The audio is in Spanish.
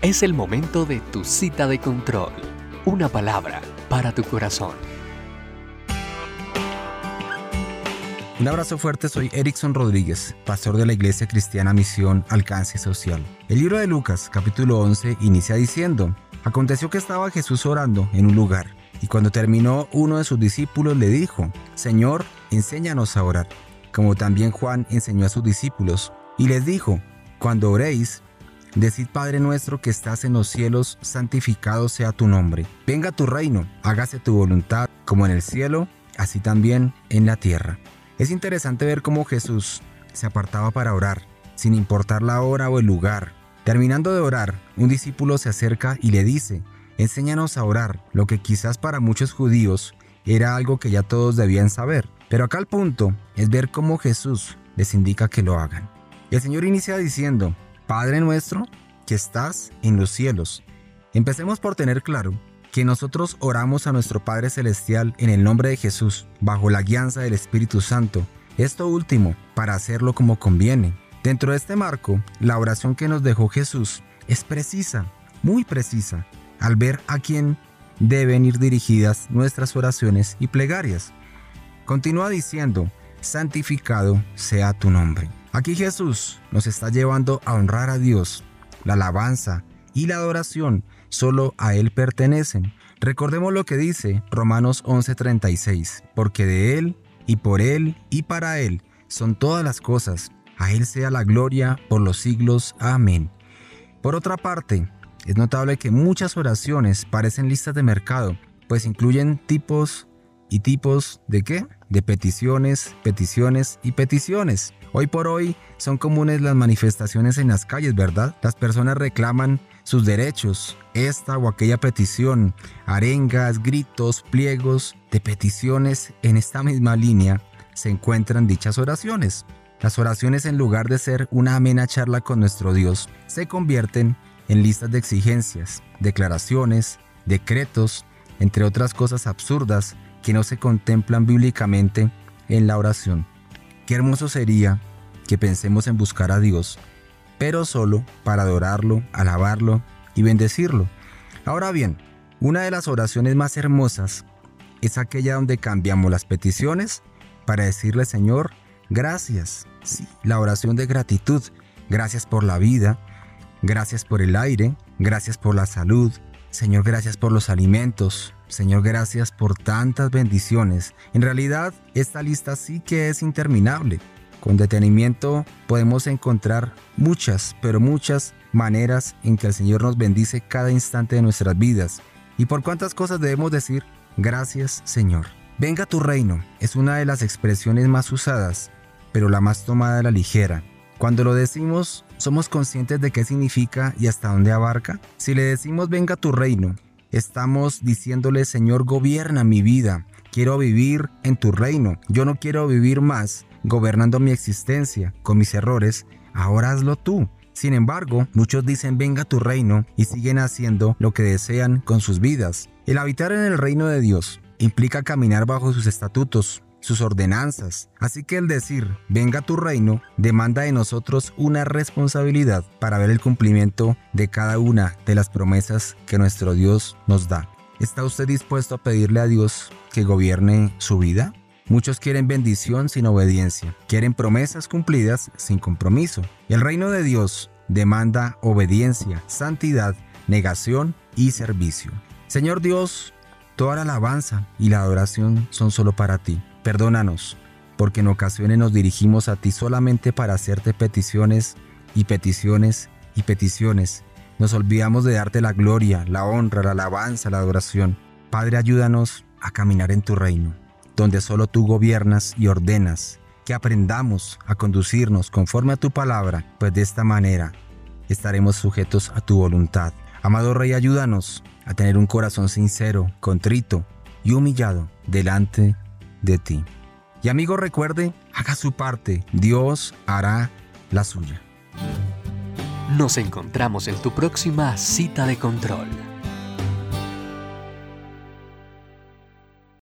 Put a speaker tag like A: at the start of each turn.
A: Es el momento de tu cita de control. Una palabra para tu corazón.
B: Un abrazo fuerte, soy Erickson Rodríguez, pastor de la Iglesia Cristiana Misión Alcance Social. El libro de Lucas, capítulo 11, inicia diciendo, Aconteció que estaba Jesús orando en un lugar, y cuando terminó uno de sus discípulos le dijo, Señor, enséñanos a orar, como también Juan enseñó a sus discípulos, y les dijo, Cuando oréis, Decid Padre nuestro que estás en los cielos, santificado sea tu nombre. Venga tu reino, hágase tu voluntad, como en el cielo, así también en la tierra. Es interesante ver cómo Jesús se apartaba para orar, sin importar la hora o el lugar. Terminando de orar, un discípulo se acerca y le dice, enséñanos a orar, lo que quizás para muchos judíos era algo que ya todos debían saber. Pero acá el punto es ver cómo Jesús les indica que lo hagan. el Señor inicia diciendo, Padre nuestro que estás en los cielos. Empecemos por tener claro que nosotros oramos a nuestro Padre Celestial en el nombre de Jesús, bajo la guianza del Espíritu Santo. Esto último, para hacerlo como conviene. Dentro de este marco, la oración que nos dejó Jesús es precisa, muy precisa, al ver a quién deben ir dirigidas nuestras oraciones y plegarias. Continúa diciendo, santificado sea tu nombre. Aquí Jesús nos está llevando a honrar a Dios. La alabanza y la adoración solo a Él pertenecen. Recordemos lo que dice Romanos 11:36, porque de Él y por Él y para Él son todas las cosas. A Él sea la gloria por los siglos. Amén. Por otra parte, es notable que muchas oraciones parecen listas de mercado, pues incluyen tipos y tipos de qué? De peticiones, peticiones y peticiones. Hoy por hoy son comunes las manifestaciones en las calles, ¿verdad? Las personas reclaman sus derechos, esta o aquella petición, arengas, gritos, pliegos de peticiones en esta misma línea se encuentran dichas oraciones. Las oraciones en lugar de ser una amena charla con nuestro Dios, se convierten en listas de exigencias, declaraciones, decretos, entre otras cosas absurdas que no se contemplan bíblicamente en la oración. Qué hermoso sería que pensemos en buscar a Dios pero solo para adorarlo, alabarlo y bendecirlo. Ahora bien, una de las oraciones más hermosas es aquella donde cambiamos las peticiones para decirle Señor, gracias. Sí, la oración de gratitud. Gracias por la vida, gracias por el aire, gracias por la salud. Señor, gracias por los alimentos. Señor, gracias por tantas bendiciones. En realidad, esta lista sí que es interminable. Con detenimiento podemos encontrar muchas, pero muchas maneras en que el Señor nos bendice cada instante de nuestras vidas. ¿Y por cuántas cosas debemos decir? Gracias Señor. Venga tu reino es una de las expresiones más usadas, pero la más tomada a la ligera. Cuando lo decimos, ¿somos conscientes de qué significa y hasta dónde abarca? Si le decimos venga tu reino, estamos diciéndole Señor gobierna mi vida, quiero vivir en tu reino, yo no quiero vivir más gobernando mi existencia con mis errores, ahora hazlo tú. Sin embargo, muchos dicen venga tu reino y siguen haciendo lo que desean con sus vidas. El habitar en el reino de Dios implica caminar bajo sus estatutos, sus ordenanzas. Así que el decir venga tu reino demanda de nosotros una responsabilidad para ver el cumplimiento de cada una de las promesas que nuestro Dios nos da. ¿Está usted dispuesto a pedirle a Dios que gobierne su vida? Muchos quieren bendición sin obediencia, quieren promesas cumplidas sin compromiso. El reino de Dios demanda obediencia, santidad, negación y servicio. Señor Dios, toda la alabanza y la adoración son solo para ti. Perdónanos, porque en ocasiones nos dirigimos a ti solamente para hacerte peticiones y peticiones y peticiones. Nos olvidamos de darte la gloria, la honra, la alabanza, la adoración. Padre, ayúdanos a caminar en tu reino donde solo tú gobiernas y ordenas, que aprendamos a conducirnos conforme a tu palabra, pues de esta manera estaremos sujetos a tu voluntad. Amado Rey, ayúdanos a tener un corazón sincero, contrito y humillado delante de ti. Y amigo, recuerde, haga su parte, Dios hará la suya.
A: Nos encontramos en tu próxima cita de control.